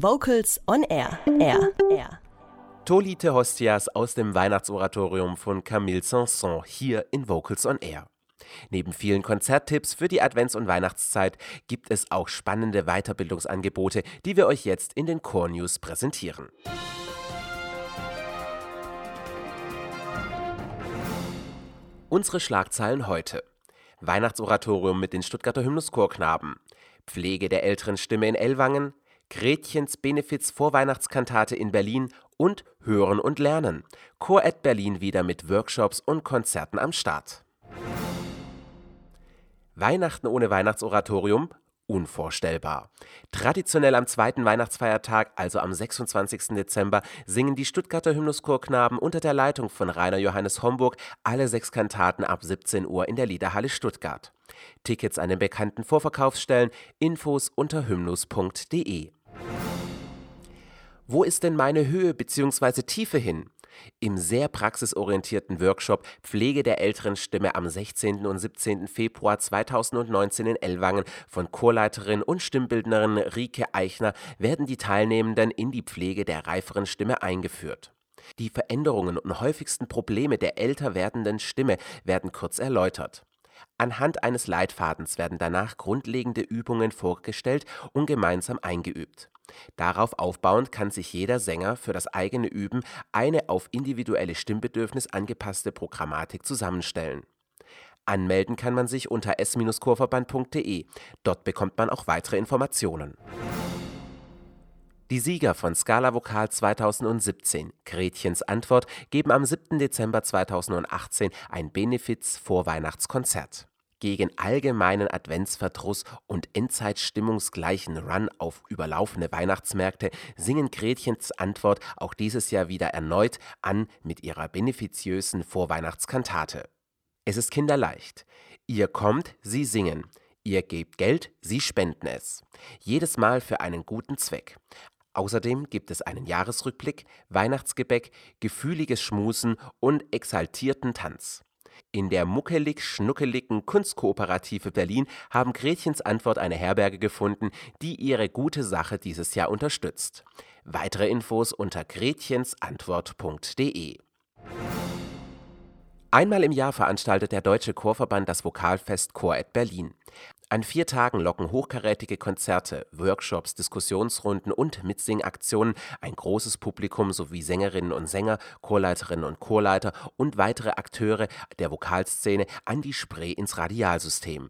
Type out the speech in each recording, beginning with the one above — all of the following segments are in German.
Vocals on Air. Air. Air. Tolite Hostias aus dem Weihnachtsoratorium von Camille Sanson hier in Vocals on Air. Neben vielen Konzerttipps für die Advents- und Weihnachtszeit gibt es auch spannende Weiterbildungsangebote, die wir euch jetzt in den Core News präsentieren. Unsere Schlagzeilen heute. Weihnachtsoratorium mit den Stuttgarter Hymnuschorknaben. Pflege der älteren Stimme in Ellwangen. Gretchens Benefiz Vorweihnachtskantate in Berlin und Hören und Lernen. Chor at Berlin wieder mit Workshops und Konzerten am Start. Weihnachten ohne Weihnachtsoratorium? Unvorstellbar. Traditionell am zweiten Weihnachtsfeiertag, also am 26. Dezember, singen die Stuttgarter Hymnuschorknaben unter der Leitung von Rainer Johannes Homburg alle sechs Kantaten ab 17 Uhr in der Liederhalle Stuttgart. Tickets an den bekannten Vorverkaufsstellen, Infos unter hymnus.de. Wo ist denn meine Höhe bzw. Tiefe hin? Im sehr praxisorientierten Workshop Pflege der älteren Stimme am 16. und 17. Februar 2019 in Ellwangen von Chorleiterin und Stimmbildnerin Rike Eichner werden die Teilnehmenden in die Pflege der reiferen Stimme eingeführt. Die Veränderungen und häufigsten Probleme der älter werdenden Stimme werden kurz erläutert. Anhand eines Leitfadens werden danach grundlegende Übungen vorgestellt und gemeinsam eingeübt. Darauf aufbauend kann sich jeder Sänger für das eigene Üben eine auf individuelle Stimmbedürfnis angepasste Programmatik zusammenstellen. Anmelden kann man sich unter s-chorverband.de. Dort bekommt man auch weitere Informationen. Die Sieger von Scala Vokal 2017, Gretchens Antwort, geben am 7. Dezember 2018 ein Benefiz-Vorweihnachtskonzert. Gegen allgemeinen Adventsverdruss und Endzeitstimmungsgleichen Run auf überlaufene Weihnachtsmärkte singen Gretchens Antwort auch dieses Jahr wieder erneut an mit ihrer benefiziösen Vorweihnachtskantate. Es ist kinderleicht. Ihr kommt, sie singen. Ihr gebt Geld, sie spenden es. Jedes Mal für einen guten Zweck. Außerdem gibt es einen Jahresrückblick, Weihnachtsgebäck, gefühliges Schmusen und exaltierten Tanz. In der muckelig-schnuckeligen Kunstkooperative Berlin haben Gretchens Antwort eine Herberge gefunden, die ihre gute Sache dieses Jahr unterstützt. Weitere Infos unter gretchensantwort.de. Einmal im Jahr veranstaltet der Deutsche Chorverband das Vokalfest Chor at Berlin. An vier Tagen locken hochkarätige Konzerte, Workshops, Diskussionsrunden und Mitsingaktionen ein großes Publikum sowie Sängerinnen und Sänger, Chorleiterinnen und Chorleiter und weitere Akteure der Vokalszene an die Spree ins Radialsystem.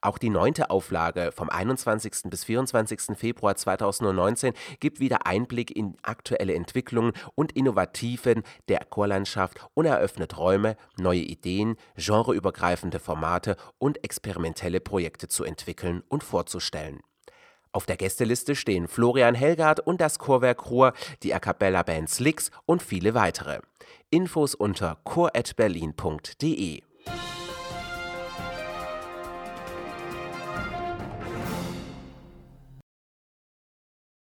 Auch die neunte Auflage vom 21. bis 24. Februar 2019 gibt wieder Einblick in aktuelle Entwicklungen und Innovativen der Chorlandschaft und eröffnet Räume, neue Ideen, genreübergreifende Formate und experimentelle Projekte zu entwickeln und vorzustellen. Auf der Gästeliste stehen Florian Helgard und das Chorwerk Ruhr, die A Cappella Band Slicks und viele weitere. Infos unter chor@berlin.de